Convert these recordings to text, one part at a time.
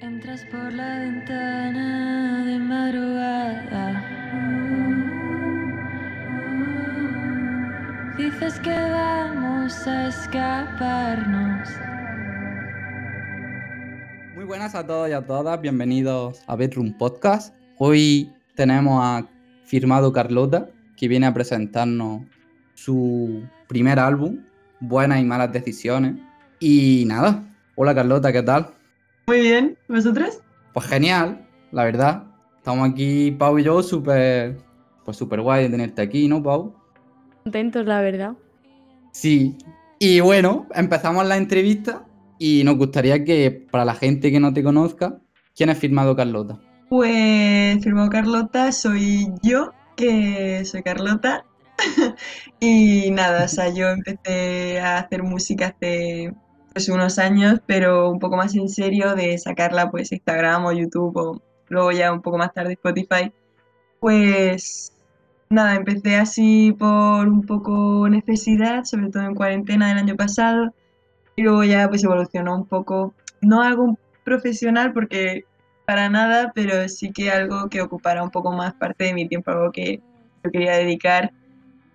Entras por la ventana de madrugada. Dices que vamos a escaparnos. Muy buenas a todos y a todas, bienvenidos a Bedroom Podcast. Hoy tenemos a Firmado Carlota, que viene a presentarnos su primer álbum, Buenas y Malas Decisiones. Y nada, hola Carlota, ¿qué tal? Muy bien, ¿vosotros? Pues genial, la verdad. Estamos aquí, Pau y yo, súper pues súper guay de tenerte aquí, ¿no, Pau? Contentos, la verdad. Sí. Y bueno, empezamos la entrevista y nos gustaría que, para la gente que no te conozca, ¿quién es Firmado Carlota? Pues firmado Carlota soy yo, que soy Carlota. y nada, o sea, yo empecé a hacer música hace pues, unos años, pero un poco más en serio de sacarla pues Instagram o YouTube o luego ya un poco más tarde Spotify. Pues nada, empecé así por un poco necesidad, sobre todo en cuarentena del año pasado, y luego ya pues evolucionó un poco, no algo profesional porque para nada, pero sí que algo que ocupara un poco más parte de mi tiempo, algo que yo quería dedicar,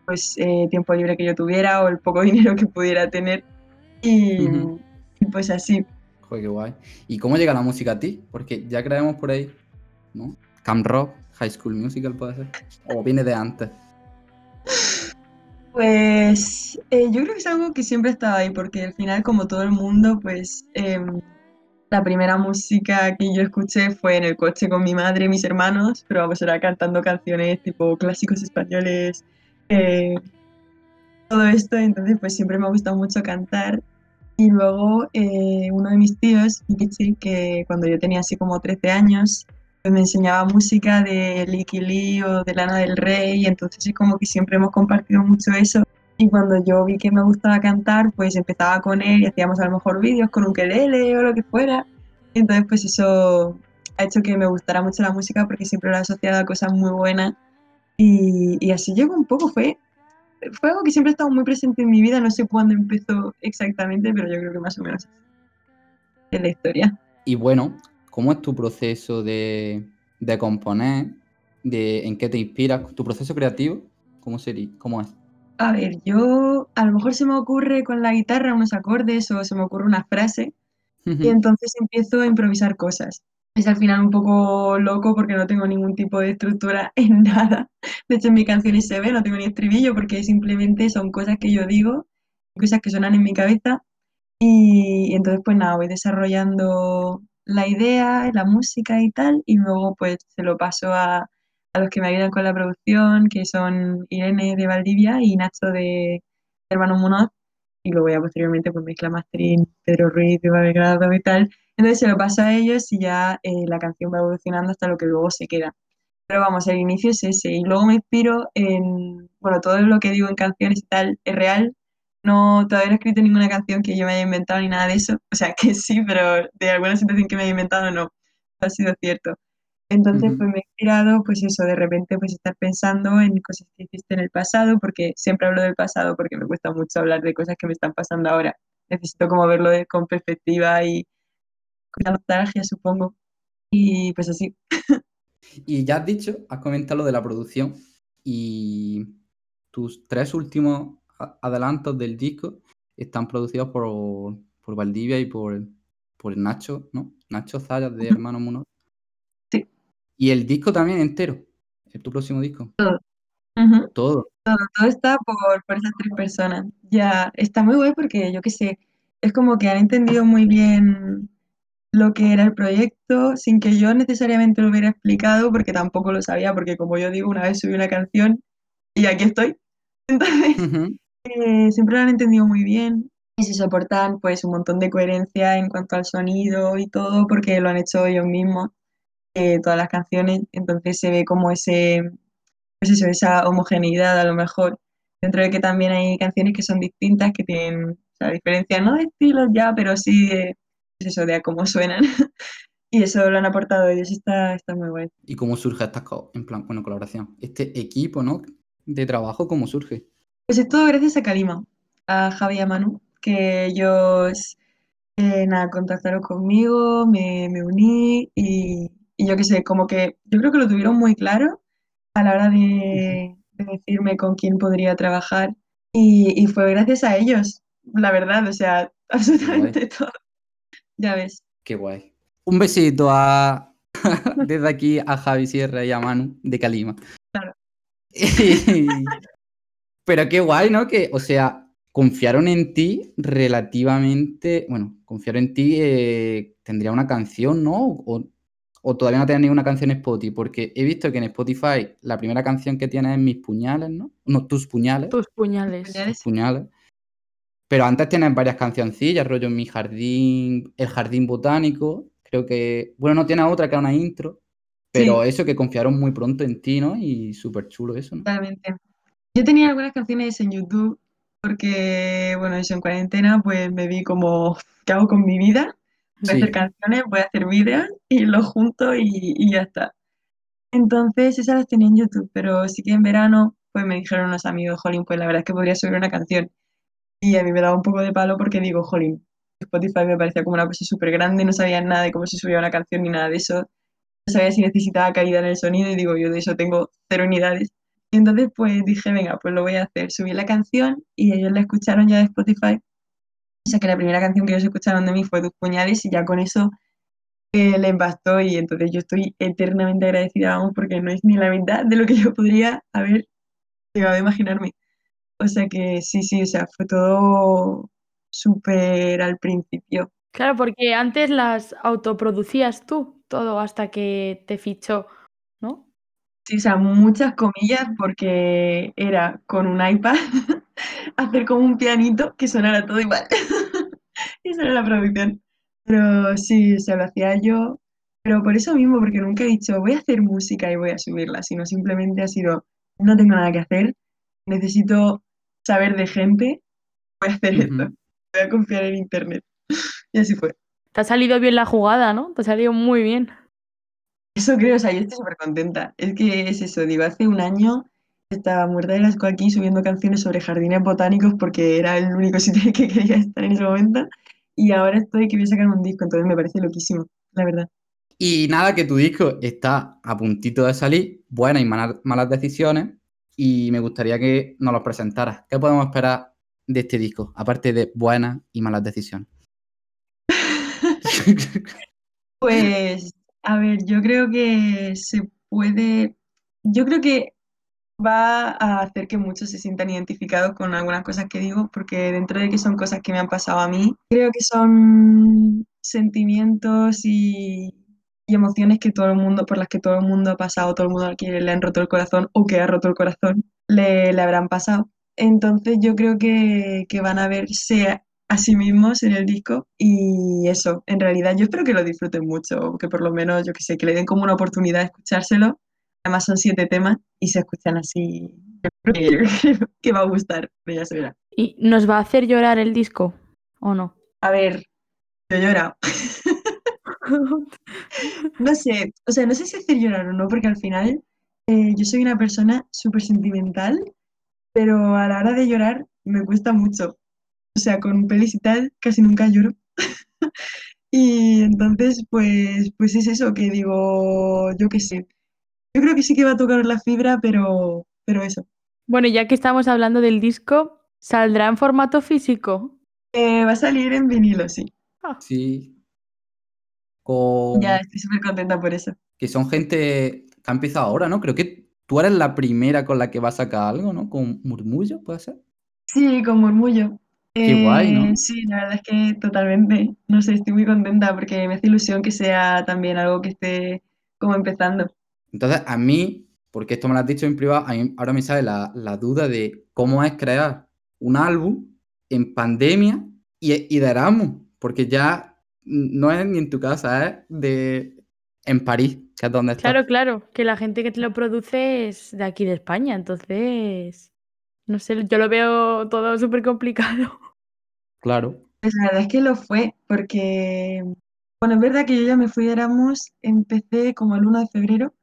pues eh, tiempo libre que yo tuviera o el poco dinero que pudiera tener. Y, pues así. Joder, qué guay. ¿Y cómo llega la música a ti? Porque ya creemos por ahí, ¿no? Camp Rock, High School Musical puede ser. O viene de antes. Pues eh, yo creo que es algo que siempre estaba ahí, porque al final, como todo el mundo, pues em, la primera música que yo escuché fue en el coche con mi madre y mis hermanos, pero vamos, era cantando canciones tipo clásicos españoles, eh, todo esto, entonces pues siempre me ha gustado mucho cantar. Y luego eh, uno de mis tíos, Mikichi, que cuando yo tenía así como 13 años, me enseñaba música de Licky Lee o de Lana del Rey, y entonces es como que siempre hemos compartido mucho eso. Y cuando yo vi que me gustaba cantar, pues empezaba con él y hacíamos a lo mejor vídeos con ukelele o lo que fuera. Y entonces pues eso ha hecho que me gustara mucho la música porque siempre lo he asociado a cosas muy buenas. Y, y así llegó un poco, fue, fue algo que siempre ha estado muy presente en mi vida, no sé cuándo empezó exactamente, pero yo creo que más o menos es la historia. Y bueno, ¿cómo es tu proceso de, de componer? De, ¿En qué te inspiras? ¿Tu proceso creativo? ¿Cómo, sería, ¿Cómo es? A ver, yo a lo mejor se me ocurre con la guitarra unos acordes o se me ocurre una frase y entonces empiezo a improvisar cosas. Es al final un poco loco porque no tengo ningún tipo de estructura en nada. De hecho, en mi canción se ve, no tengo ni estribillo porque simplemente son cosas que yo digo, cosas que suenan en mi cabeza y entonces pues nada, voy desarrollando la idea, la música y tal y luego pues se lo paso a, a los que me ayudan con la producción, que son Irene de Valdivia y Nacho de Hermano Munoz y luego ya posteriormente pues mezcla mastering, Pedro Ruiz de Belgrado y tal. Entonces se lo paso a ellos y ya eh, la canción va evolucionando hasta lo que luego se queda. Pero vamos, el inicio es ese. Y luego me inspiro en, bueno, todo lo que digo en canciones y tal es real. No, todavía no he escrito ninguna canción que yo me haya inventado ni nada de eso. O sea, que sí, pero de alguna situación que me haya inventado no. No ha sido cierto. Entonces, Ujú. pues me he inspirado, pues eso, de repente, pues estar pensando en cosas que hiciste en el pasado, porque siempre hablo del pasado porque me cuesta mucho hablar de cosas que me están pasando ahora. Necesito como verlo de- con perspectiva y con la nostalgia, supongo. Y pues así. Y ya has dicho, has comentado lo de la producción y tus tres últimos adelantos del disco están producidos por, por Valdivia y por, por Nacho, ¿no? Nacho Zayas de. Hermano Munoz. Sí. Y el disco también entero, es tu próximo disco. Ujú. Todo. Todo está por, por esas tres personas. Ya está muy guay porque yo qué sé, es como que han entendido muy bien lo que era el proyecto sin que yo necesariamente lo hubiera explicado porque tampoco lo sabía, porque como yo digo, una vez subí una canción y aquí estoy. Entonces, eh, siempre lo han entendido muy bien. Y se soportan pues un montón de coherencia en cuanto al sonido y todo porque lo han hecho ellos mismos, eh, todas las canciones, entonces se ve como ese, pues eso, esa homogeneidad a lo mejor, dentro de que también hay canciones que son distintas, que tienen, o sea, diferencia no de estilos ya, pero sí de, eso, de a cómo suenan. Y eso lo han aportado ellos, está, está muy guay. ¿Y cómo surge esta en plan, bueno, colaboración? Este equipo, ¿no? De trabajo, ¿cómo surge? Pues es todo gracias a Kalima, a Javi y a Manu, que ellos eh, nada, contactaron conmigo, me, me uní y, y yo qué sé, como que yo creo que lo tuvieron muy claro a la hora de, de decirme con quién podría trabajar y, y fue gracias a ellos, la verdad, o sea, absolutamente todo. Ya ves. Qué guay. Un besito a desde aquí a Javi Sierra y a Manu de Calima. Claro. Pero qué guay, ¿no? Que, o sea, confiaron en ti relativamente. Bueno, confiaron en ti. eh, tendría una canción, ¿no? O, o todavía no tenía ninguna canción en Spotify. Porque he visto que en Spotify la primera canción que tienes es Mis Puñales, ¿no? No, Tus Puñales. Tus puñales. Puñales. Tus Puñales. Pero antes tienes varias cancioncillas, rollo Mi Jardín, El Jardín Botánico. Creo que. Bueno, no tiene otra que una intro. Pero eso que confiaron muy pronto en ti, ¿no? Y súper chulo eso, ¿no? Totalmente. Yo tenía algunas canciones en YouTube porque, bueno, eso en cuarentena, pues me vi como, ¿qué hago con mi vida? Voy a Sí. hacer canciones, voy a hacer vídeos y los junto y, y ya está. Entonces, esas las tenía en YouTube, pero sí que en verano, pues me dijeron unos amigos, Jolín, pues la verdad es que podría subir una canción. Y a mí me daba un poco de palo porque digo, Jolín, Spotify me parecía como una cosa súper grande, no sabía nada de cómo se subía una canción ni nada de eso. No sabía si necesitaba calidad en el sonido y digo, yo de eso tengo cero unidades. Y entonces pues dije, venga, pues lo voy a hacer. Subí la canción y ellos la escucharon ya de Spotify. O sea que la primera canción que ellos escucharon de mí fue Tus Puñales y ya con eso eh, les bastó y entonces yo estoy eternamente agradecida, vamos, porque no es ni la mitad de lo que yo podría haber llegado a imaginarme. O sea que sí, sí, o sea, fue todo súper al principio. Claro, porque antes las autoproducías tú, todo hasta que te fichó, ¿no? Sí, o sea, muchas comillas porque era con un iPad hacer como un pianito que sonara todo igual. Esa era la producción. Pero sí, se lo hacía yo. Pero por eso mismo, porque nunca he dicho voy a hacer música y voy a subirla, sino simplemente ha sido no tengo nada que hacer, necesito saber de gente, voy a hacer esto, voy a confiar en internet. Y así fue. Te ha salido bien la jugada, ¿no? Te ha salido muy bien. Eso creo, o sea, yo estoy súper contenta. Es que es eso, digo, hace un año estaba muerta de asco aquí subiendo canciones sobre jardines botánicos porque era el único sitio que quería estar en ese momento. Y ahora estoy que voy a sacar un disco, entonces me parece loquísimo, la verdad. Y nada, que tu disco está a puntito de salir, buenas y malas, malas decisiones, y me gustaría que nos lo presentaras. ¿Qué podemos esperar de este disco, aparte de buenas y malas decisiones? Pues, a ver, yo creo que se puede, yo creo que va a hacer que muchos se sientan identificados con algunas cosas que digo, porque dentro de que son cosas que me han pasado a mí, creo que son sentimientos y, y emociones que todo el mundo, por las que todo el mundo ha pasado, todo el mundo al que le han roto el corazón o que ha roto el corazón, le, le habrán pasado. Entonces yo creo que, que van a verse a sí mismos en el disco y eso, en realidad yo espero que lo disfruten mucho, que por lo menos, yo que sé, que le den como una oportunidad de escuchárselo. Además son siete temas y se escuchan así. Que, va a gustar, ya se verá. ¿Y nos va a hacer llorar el disco o no? A ver, yo he llorado. No sé, o sea, no sé si hacer llorar o no, porque al final eh, yo soy una persona súper sentimental, pero a la hora de llorar me cuesta mucho. O sea, con pelis y tal casi nunca lloro. Y entonces, pues, pues es eso que digo, yo qué sé. Yo creo que sí que va a tocar la fibra, pero, pero eso. Bueno, ya que estamos hablando del disco, ¿saldrá en formato físico? Eh, va a salir en vinilo, sí. Ah, Sí. Con... Ya estoy súper contenta por eso. Que son gente que ha empezado ahora, ¿no? Creo que tú eres la primera con la que va a sacar algo, ¿no? Con Murmullo, ¿puede ser? Sí, con murmullo. Qué guay, ¿no? Eh, sí, la verdad es que totalmente. No sé, estoy muy contenta porque me hace ilusión que sea también algo que esté como empezando. Entonces, a mí, porque esto me lo has dicho en privado, a mí ahora me sale la, la duda de cómo es crear un álbum en pandemia y, y de Erasmus, porque ya no es ni en tu casa, es de en París, que es donde estás. claro, claro, que la gente que te lo produce es de aquí de España, entonces, no sé, yo lo veo todo súper complicado. Claro. Pues la verdad es que lo fue, porque, bueno, es verdad que yo ya me fui de Erasmus, empecé como el 1 de febrero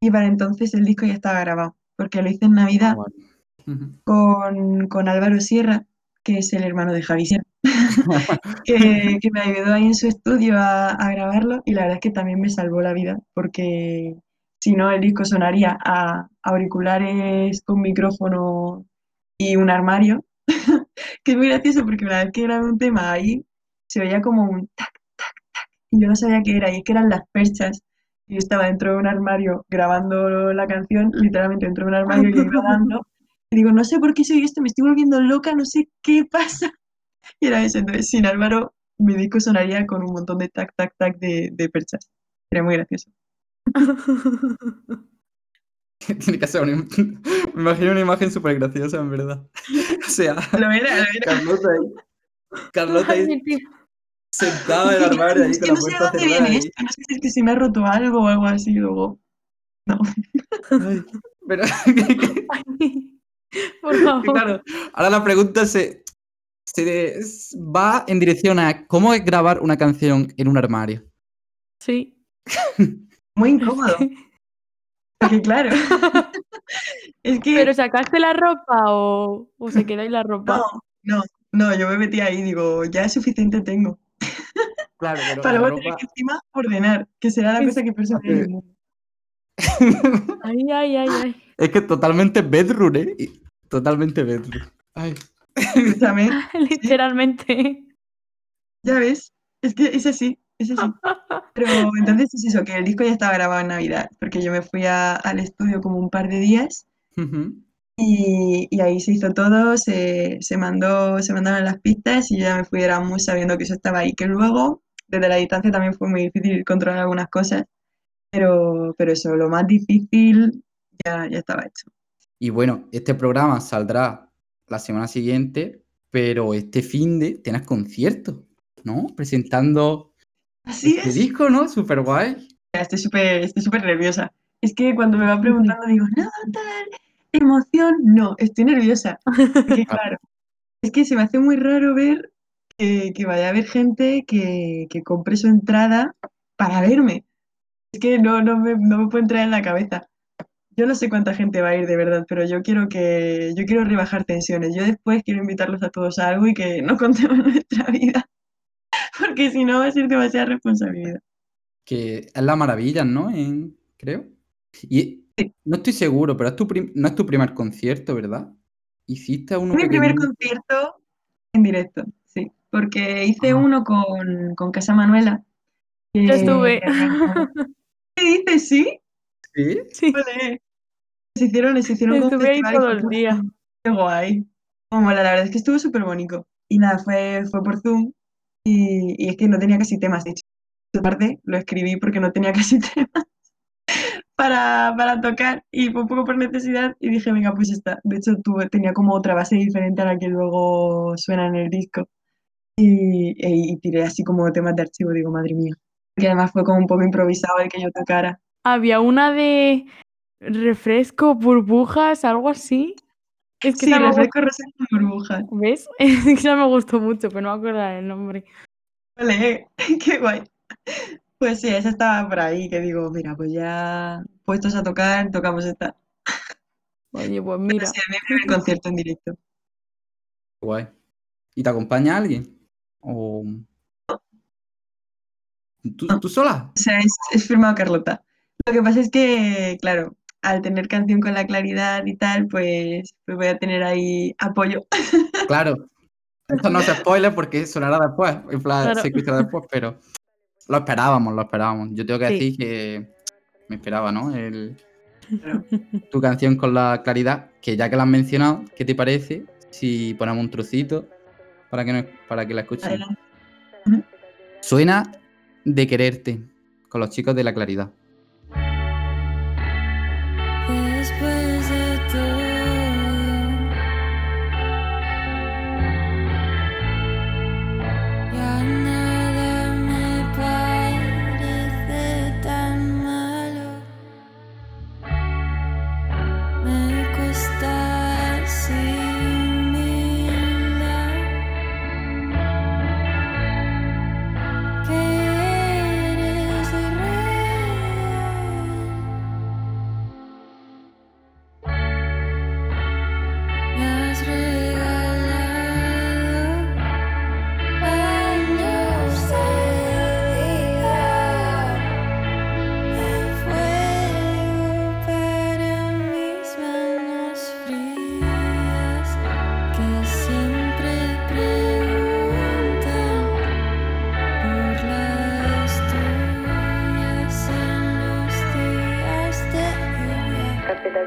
y para entonces el disco ya estaba grabado, porque lo hice en Navidad Ah, con, con Álvaro Sierra, que es el hermano de Javi Sierra. que, que me ayudó ahí en su estudio a, a grabarlo y la verdad es que también me salvó la vida porque si no el disco sonaría a auriculares con micrófono y un armario, que es muy gracioso porque una vez que grabé un tema ahí se veía como un tac, tac, tac y yo no sabía qué era y es que eran las perchas. Y yo estaba dentro de un armario grabando la canción, literalmente dentro de un armario y grabando. Y digo, no sé por qué soy esto, me estoy volviendo loca, no sé qué pasa. Y era eso, entonces sin Álvaro mi disco sonaría con un montón de tac, tac, tac de, de perchas. Era muy gracioso. Tiene que ser una im- Me imagino una imagen súper graciosa, en verdad. O sea, Lo era, lo era. Carlota ahí. Carlota ahí sentada en el armario ahí Es con que la no sé dónde cerrada. viene ahí. esto, no sé si es que se me ha roto algo o algo así luego. Ay, pero Por favor. claro, ahora la pregunta se, se va en dirección a cómo es grabar una canción en un armario. Sí. Muy incómodo. Porque claro, es que ¿Pero sacaste la ropa o, o se queda ahí la ropa? no, no, no, yo me metí ahí y digo, ya es suficiente tengo. Claro, pero Para luego tener ropa... que encima ordenar, que será la Es- cosa que en el mundo. Ay, ay, ay, ay. es que totalmente bedroom, ¿eh? Y- Totalmente bedroom. Ay. Escúchame, Literalmente. ya ves, es que es así, es así. Pero entonces es eso, que el disco ya estaba grabado en Navidad, porque yo me fui a- al estudio como un par de días Ujú. y, y ahí se hizo todo, se, se mandó, se mandaron las pistas y yo ya me fui de Erasmus sabiendo que eso estaba ahí, que luego desde la distancia también fue muy difícil controlar algunas cosas, pero, pero eso, lo más difícil ya, ya estaba hecho. Y bueno, este programa saldrá la semana siguiente, pero este fin de tienes concierto, ¿no? Presentando Así este es. disco, ¿no? Súper guay. Estoy súper estoy súper nerviosa. Es que cuando me va preguntando digo, no, tal, emoción, no, estoy nerviosa. Porque claro, es que se me hace muy raro ver que, que vaya a haber gente que, que compre su entrada para verme. Es que no, no me, no me puede entrar en la cabeza. Yo no sé cuánta gente va a ir de verdad, pero yo quiero que, yo quiero rebajar tensiones. Yo después quiero invitarlos a todos a algo y que no contemos nuestra vida. Porque si no va a ser demasiada responsabilidad. Que es la maravilla, ¿no? En- creo. Y no estoy seguro, pero es tu no es tu primer concierto, ¿verdad? Hiciste uno mi primer concierto en directo, sí, porque hice Ah. uno con, con Casa Manuela. que Yo estuve. ¿Qué dices? ¿Sí? ¿Sí? Sí. Vale. Se hicieron, se hicieron Estuve ahí todo el día. Qué guay. Como mola, la verdad es que estuvo súper bonito. Y nada, fue, fue por Zoom y, y es que no tenía casi temas, de hecho. Aparte, lo escribí porque no tenía casi temas para, para tocar y fue un poco por necesidad y dije, venga, pues está. De hecho, tuve, tenía como otra base diferente a la que luego suena en el disco. Y, y- y tiré así como temas de archivo, digo, madre mía. Que además fue como un poco improvisado el que yo tocara. Había una de refresco, burbujas, algo así. Es que Sí, refresco con burbujas. gustó, ¿ves? Es que esa me gustó mucho, pero no me acuerdo el nombre. Vale, qué guay. Pues sí, esa estaba por ahí, que digo, mira, pues ya puestos a tocar, tocamos esta. Oye, pues Pero mira. sí, es mi primer concierto en directo. Guay. ¿Y te acompaña alguien? ¿O tú, No. tú sola? O sea, es, es firmado Carlota. Lo que pasa es que, claro, al tener canción con la claridad y tal, pues, pues voy a tener ahí apoyo. Claro. Esto no es spoiler porque sonará después. En plan, Claro. se escuchará después, pero lo esperábamos, lo esperábamos. Yo tengo que Sí. decir que me esperaba, ¿no? El, Claro. tu canción con la claridad, que ya que la has mencionado, ¿qué te parece si ponemos un trocito para que, no- para que la escuchen? Adelante. Suena de quererte con los chicos de la claridad.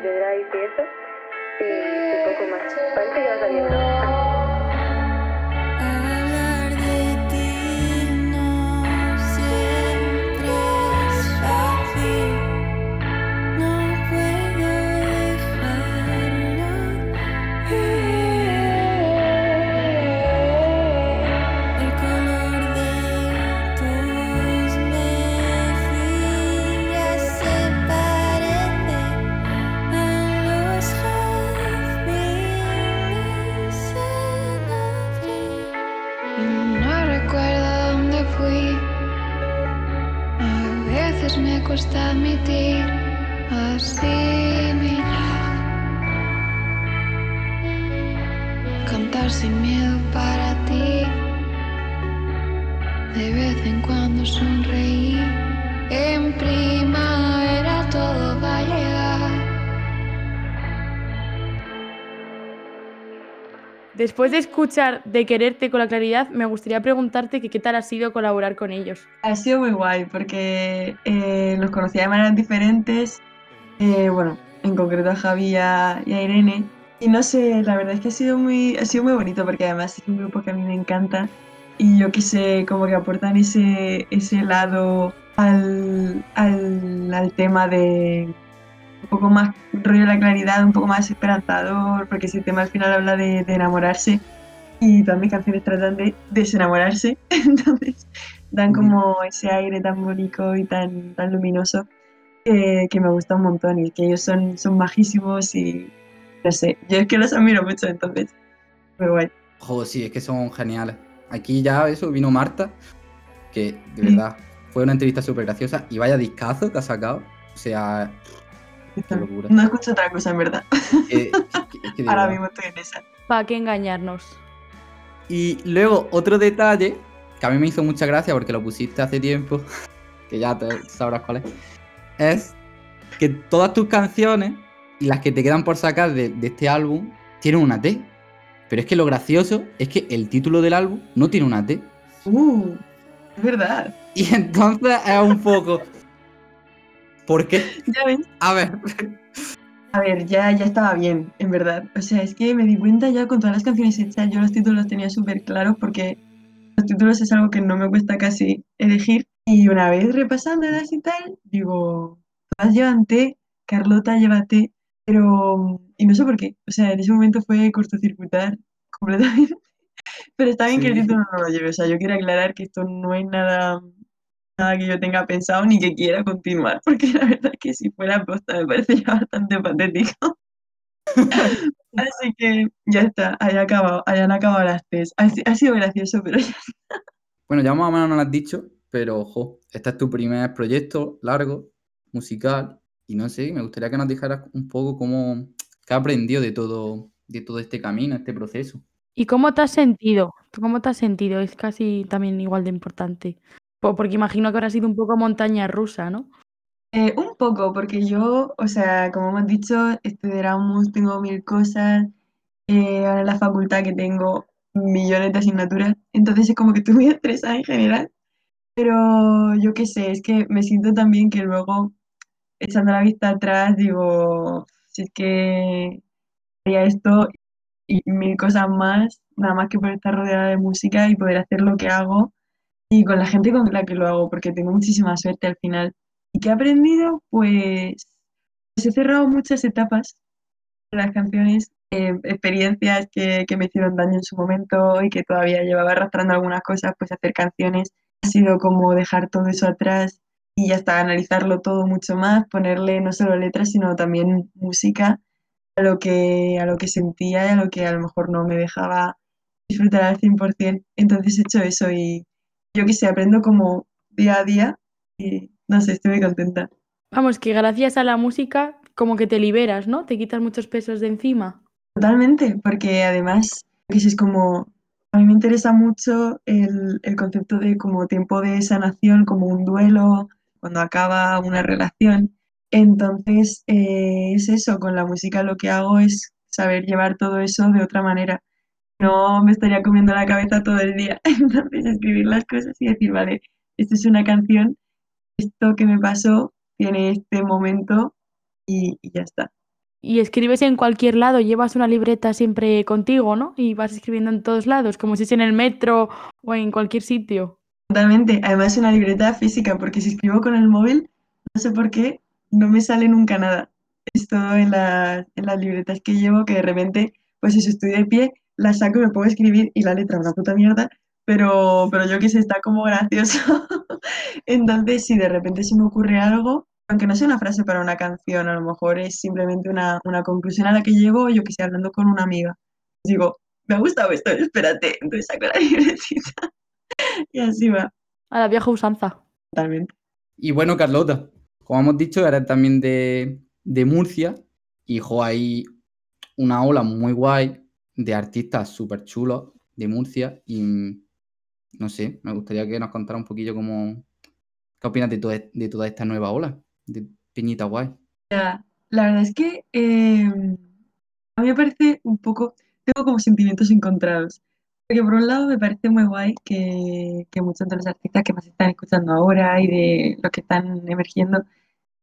Y eso. Y, y poco más. Parece que va saliendo. Cuesta admitir asimilar. Cantar sin miedo para ti. De vez en cuando sonreír. Después de escuchar De quererte con la claridad, me gustaría preguntarte que qué tal ha sido colaborar con ellos. Ha sido muy guay porque eh, los conocía de maneras diferentes. eh, bueno, en concreto a Javi y a, y a Irene. Y no sé, la verdad es que ha sido muy, ha sido muy bonito porque además es un grupo que a mí me encanta. Y yo que sé, como que aportan ese, ese lado al, al, al tema de un poco más rollo de la claridad, un poco más esperanzador, porque ese tema al final habla de, de enamorarse y todas mis canciones tratan de desenamorarse, entonces dan como ese aire tan bonito y tan, tan luminoso eh, que me gusta un montón y que ellos son, son majísimos y no sé, yo es que los admiro mucho, entonces, muy guay. Joder, sí, es que son geniales. Aquí ya eso vino Marta, que de verdad fue una entrevista súper graciosa y vaya discazo que ha sacado. O sea, qué locura. No escucho otra cosa, en verdad. De Ahora mismo estoy en esa. ¿Para qué engañarnos? Y luego otro detalle que a mí me hizo mucha gracia porque lo pusiste hace tiempo, que ya te sabrás cuál es, es que todas tus canciones y las que te quedan por sacar de, de este álbum tienen una T. Pero es que lo gracioso es que el título del álbum no tiene una T. Uh, es verdad. Y entonces es un poco... ¿Por qué? Ya. A ver. A ver, ya, ya estaba bien, en verdad. O sea, es que me di cuenta ya con todas las canciones hechas, yo los títulos los tenía súper claros porque los títulos es algo que no me cuesta casi elegir. Y una vez repasándolas y tal, digo, todas llevan T, Carlota lleva T, pero... Y no sé por qué. O sea, en ese momento fue cortocircuitar completamente. Pero está bien que el título no lo lleve. O sea, yo quiero aclarar que esto no es nada, nada que yo tenga pensado ni que quiera continuar, porque la verdad es que si fuera posta me parece ya bastante patético. Así que ya está, haya acabado, hayan acabado las tres. Ha, si- ha sido gracioso, pero ya Bueno, ya más o menos nos lo has dicho, pero ojo, este es tu primer proyecto largo, musical, y no sé, me gustaría que nos dijeras un poco cómo, qué has aprendido de todo, de todo este camino, este proceso. ¿Y cómo te has sentido? ¿Tú ¿Cómo te has sentido? Es casi también igual de importante. Po- Porque imagino que habrá sido un poco montaña rusa, ¿no? Eh, un poco, porque yo, o sea, como hemos dicho, estudio Erasmus, tengo mil cosas, eh, ahora en la facultad que tengo millones de asignaturas, entonces es como que estoy muy estresada en general, pero yo qué sé, es que me siento también que luego, echando la vista atrás, digo, si es que haría esto y mil cosas más, nada más que por estar rodeada de música y poder hacer lo que hago y con la gente con la que lo hago, porque tengo muchísima suerte al final. ¿Y qué he aprendido? Pues, pues he cerrado muchas etapas de las canciones, eh, experiencias que, que me hicieron daño en su momento y que todavía llevaba arrastrando algunas cosas, pues hacer canciones ha sido como dejar todo eso atrás y hasta analizarlo todo mucho más, ponerle no solo letras, sino también música a lo que, a lo que sentía y a lo que a lo mejor no me dejaba disfrutar al 100%. Entonces he hecho eso y yo qué sé, aprendo como día a día y no sé, estoy muy contenta. Vamos, que gracias a la música como que te liberas, ¿no? Te quitas muchos pesos de encima. Totalmente, porque además, que es como, a mí me interesa mucho el, el concepto de como tiempo de sanación, como un duelo, cuando acaba una relación. Entonces, eh, es eso, con la música lo que hago es saber llevar todo eso de otra manera. No me estaría comiendo la cabeza todo el día. Entonces, escribir las cosas y decir, vale, esto es una canción, esto que me pasó tiene este momento y, y ya está. y escribes en cualquier lado, llevas una libreta siempre contigo, ¿no? Y vas escribiendo en todos lados, como si es en el metro o en cualquier sitio. Totalmente. Además una libreta física, porque si escribo con el móvil, no sé por qué, no me sale nunca nada. Es todo en, la- en las libretas que llevo, que de repente, pues si estoy de pie, la saco y me puedo escribir y la letra una puta mierda, pero, pero yo qué sé, está como gracioso. Entonces, si de repente se me ocurre algo, aunque no sea una frase para una canción, a lo mejor es simplemente una, una conclusión a la que llego, yo que sé, hablando con una amiga. Digo, me ha gustado esto, espérate. Entonces saco la libretita y así va, A la vieja usanza. totalmente. Y bueno, Carlota, como hemos dicho, eres también de, de Murcia y jo, hay una ola muy guay de artistas súper chulos de Murcia y no sé, me gustaría que nos contara un poquillo cómo, qué opinas de, toda- de toda esta nueva ola de Piñita Guay. Ya, La verdad es que eh, a mí me parece un poco, tengo como sentimientos encontrados. Porque por un lado me parece muy guay que, que muchos de los artistas que más están escuchando ahora y de los que están emergiendo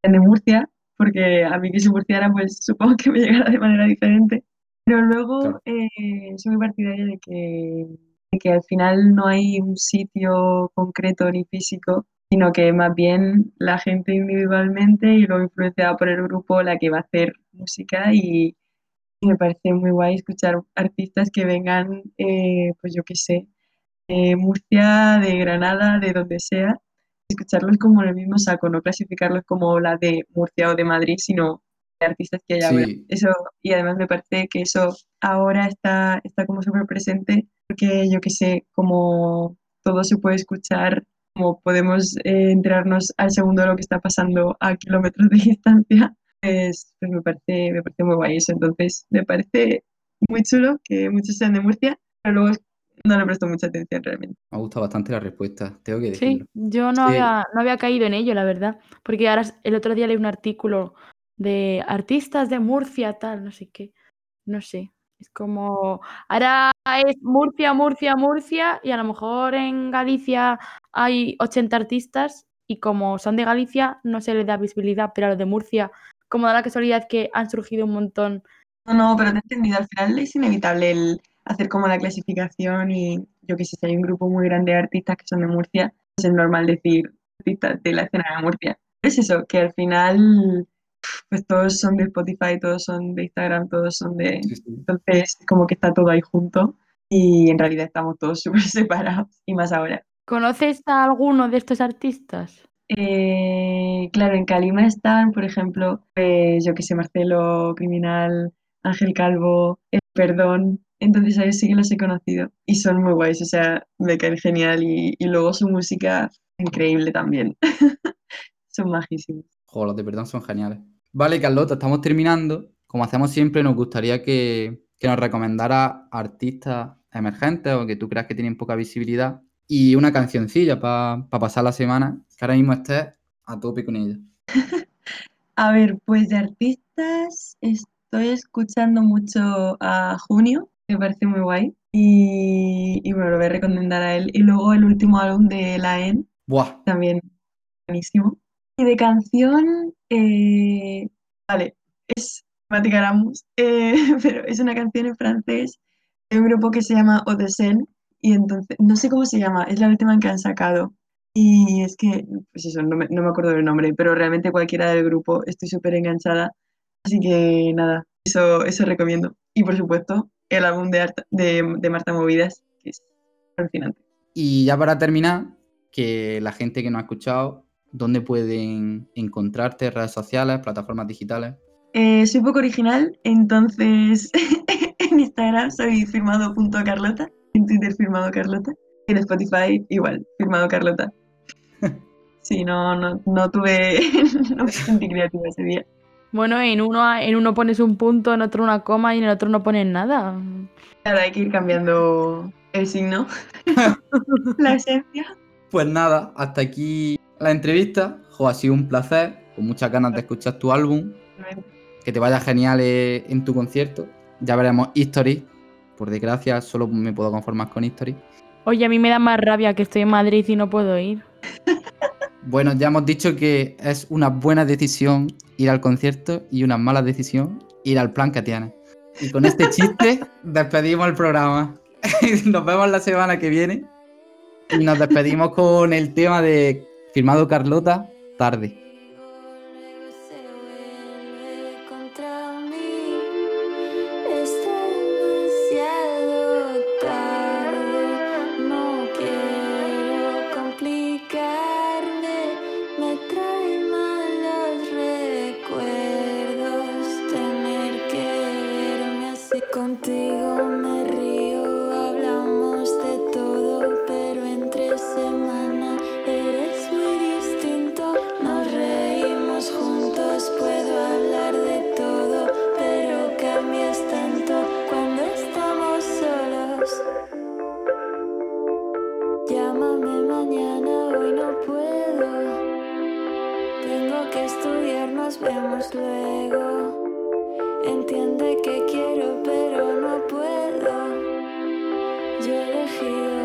sean de Murcia, porque a mí que soy murciana pues supongo que me llegará de manera diferente. Pero luego Claro. eh, soy muy partidaria de que, de que al final no hay un sitio concreto ni físico, sino que más bien la gente individualmente y luego influenciada por el grupo la que va a hacer música y, y me parece muy guay escuchar artistas que vengan, eh, pues yo qué sé, de Murcia, de Granada, de donde sea, escucharlos como en el mismo saco, no clasificarlos como la de Murcia o de Madrid, sino artistas que haya ahora. Sí. Eso, y además me parece que eso ahora está, está como súper presente, porque yo qué sé, como todo se puede escuchar, como podemos eh, enterarnos al segundo de lo que está pasando a kilómetros de distancia, pues, pues me parece, me parece muy guay eso. Entonces, me parece muy chulo que muchos sean de Murcia, pero luego no le presto mucha atención realmente. Me ha gustado bastante la respuesta, tengo que Sí, decirlo. yo no, Sí. había, no había caído en ello, la verdad. Porque ahora el otro día leí un artículo de artistas de Murcia, tal, no sé qué. No sé. Es como. Ahora es Murcia, Murcia, Murcia, y a lo mejor en Galicia hay 80 artistas, y como son de Galicia, no se les da visibilidad, pero a los de Murcia, como da la casualidad que han surgido un montón. No, no, pero te he entendido. Al final es inevitable el hacer como la clasificación y yo qué sé, si hay un grupo muy grande de artistas que son de Murcia, pues es normal decir artistas de la escena de Murcia. Es eso, que al final pues todos son de Spotify, todos son de Instagram, todos son de... Sí, sí. Entonces como que está todo ahí junto y en realidad estamos todos súper separados y más ahora. ¿Conoces a alguno de estos artistas? Eh, claro, en Calima están, por ejemplo, pues, yo que sé, Marcelo, Criminal, Ángel Calvo, El Perdón. Entonces a ellos sí que los he conocido y son muy guays, o sea, me caen genial y, y luego su música increíble también. Son majísimos. Joder, los de perdón son geniales. Vale, Carlota, estamos terminando. Como hacemos siempre, nos gustaría que, que nos recomendara artistas emergentes o que tú creas que tienen poca visibilidad y una cancioncilla para pasar la semana, que ahora mismo estés a tope con ella. A ver, pues de artistas estoy escuchando mucho a Junio, me parece muy guay. Y, y bueno, lo voy a recomendar a él. Y luego el último álbum de La En, Buah, también buenísimo. Y de canción, eh, vale, es Matic Aramus, eh, pero es una canción en francés de un grupo que se llama Odesen y entonces, no sé cómo se llama, es la última que han sacado. Y es que, pues eso, no me, no me acuerdo del nombre, pero realmente cualquiera del grupo estoy súper enganchada. Así que nada, eso, eso recomiendo. Y por supuesto, el álbum de, de, de Marta Movidas, que es alucinante. Y ya para terminar, que la gente que nos ha escuchado, ¿dónde pueden encontrarte? Redes sociales, plataformas digitales. Eh, soy poco original, entonces en Instagram soy firmado.carlota, en Twitter firmado Carlota, y en Spotify igual, firmado Carlota. Sí, no, no, no tuve, no me sentí creativa ese día. Bueno, en uno, en uno pones un punto, en otro una coma y en el otro no pones nada. Claro, hay que ir cambiando el signo, la esencia. Pues nada, hasta aquí la entrevista. Jo, ha sido un placer, con muchas ganas de escuchar tu álbum. Que te vaya genial eh, en tu concierto. Ya veremos History. Por desgracia, solo me puedo conformar con History. Oye, a mí me da más rabia que estoy en Madrid y no puedo ir. Bueno, ya hemos dicho que es una buena decisión ir al concierto y una mala decisión ir al plan que tienes. Y con este chiste despedimos el programa. nos vemos la semana que viene. Y nos despedimos con el tema de Firmado Carlota, tarde. Llámame mañana, hoy no puedo. Tengo que estudiar, nos vemos luego. Entiende que quiero, pero no puedo. Yo he elegido.